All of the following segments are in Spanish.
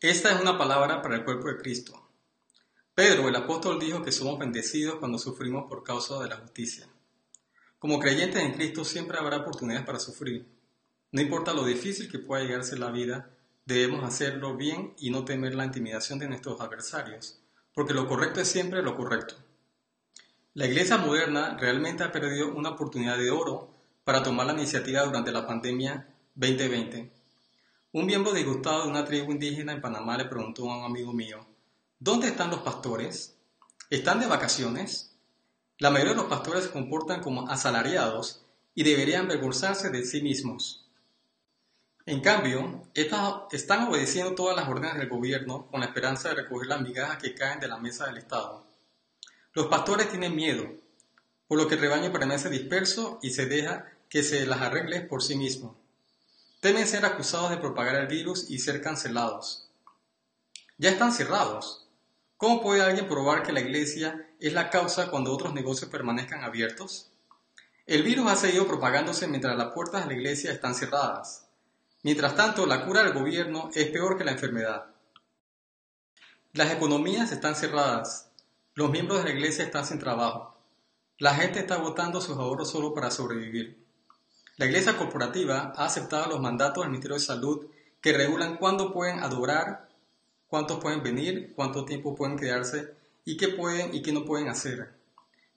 Esta es una palabra para el cuerpo de Cristo. Pedro, el apóstol, dijo que somos bendecidos cuando sufrimos por causa de la justicia. Como creyentes en Cristo siempre habrá oportunidades para sufrir. No importa lo difícil que pueda llegarse la vida, debemos hacerlo bien y no temer la intimidación de nuestros adversarios, porque lo correcto es siempre lo correcto. La iglesia moderna realmente ha perdido una oportunidad de oro para tomar la iniciativa durante la pandemia 2020. Un miembro disgustado de una tribu indígena en Panamá le preguntó a un amigo mío, ¿dónde están los pastores? ¿Están de vacaciones? La mayoría de los pastores se comportan como asalariados y deberían avergonzarse de sí mismos. En cambio, están obedeciendo todas las órdenes del gobierno con la esperanza de recoger las migajas que caen de la mesa del Estado. Los pastores tienen miedo, por lo que el rebaño permanece disperso y se deja que se las arregle por sí mismo. Temen ser acusados de propagar el virus y ser cancelados. Ya están cerrados. ¿Cómo puede alguien probar que la iglesia es la causa cuando otros negocios permanezcan abiertos? El virus ha seguido propagándose mientras las puertas de la iglesia están cerradas. Mientras tanto, la cura del gobierno es peor que la enfermedad. Las economías están cerradas. Los miembros de la iglesia están sin trabajo. La gente está votando sus ahorros solo para sobrevivir. La iglesia corporativa ha aceptado los mandatos del Ministerio de Salud que regulan cuándo pueden adorar, cuántos pueden venir, cuánto tiempo pueden quedarse y qué pueden y qué no pueden hacer.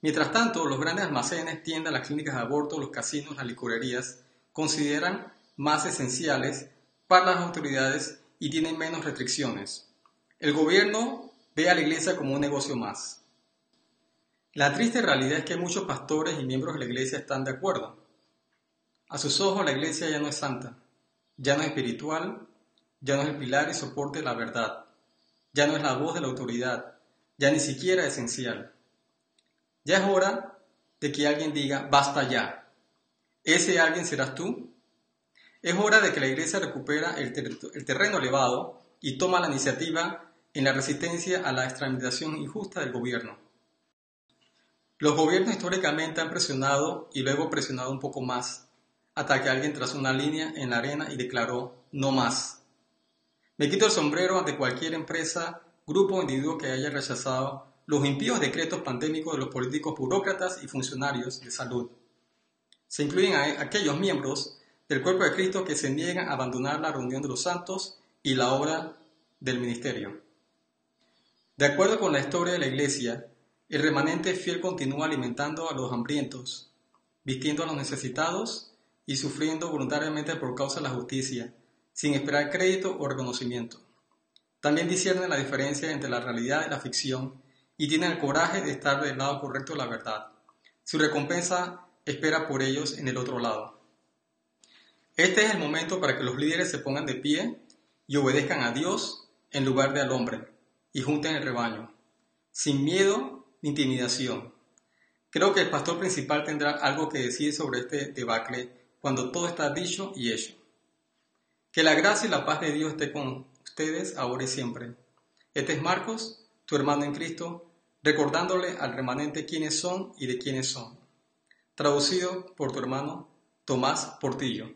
Mientras tanto, los grandes almacenes, tiendas, las clínicas de aborto, los casinos, las licorerías consideran más esenciales para las autoridades y tienen menos restricciones. El gobierno ve a la iglesia como un negocio más. La triste realidad es que muchos pastores y miembros de la iglesia están de acuerdo. A sus ojos la iglesia ya no es santa, ya no es espiritual, ya no es el pilar y soporte de la verdad, ya no es la voz de la autoridad, ya ni siquiera es esencial. Ya es hora de que alguien diga, basta ya. ¿Ese alguien serás tú? Es hora de que la Iglesia recupera el, terreno elevado y toma la iniciativa en la resistencia a la extramitación injusta del gobierno. Los gobiernos históricamente han presionado y luego presionado un poco más, hasta que alguien trazó una línea en la arena y declaró no más. Me quito el sombrero ante cualquier empresa, grupo o individuo que haya rechazado los impíos decretos pandémicos de los políticos burócratas y funcionarios de salud. Se incluyen a aquellos miembros del cuerpo de Cristo que se niegan a abandonar la reunión de los santos y la obra del ministerio. De acuerdo con la historia de la Iglesia, el remanente fiel continúa alimentando a los hambrientos, vistiendo a los necesitados y sufriendo voluntariamente por causa de la justicia, sin esperar crédito o reconocimiento. También disciernen la diferencia entre la realidad y la ficción y tienen el coraje de estar del lado correcto de la verdad. Su recompensa espera por ellos en el otro lado. Este es el momento para que los líderes se pongan de pie y obedezcan a Dios en lugar de al hombre y junten el rebaño, sin miedo ni intimidación. Creo que el pastor principal tendrá algo que decir sobre este debacle cuando todo está dicho y hecho. Que la gracia y la paz de Dios esté con ustedes ahora y siempre. Este es Marcos, tu hermano en Cristo, recordándole al remanente quiénes son y de quiénes son. Traducido por tu hermano Tomás Portillo.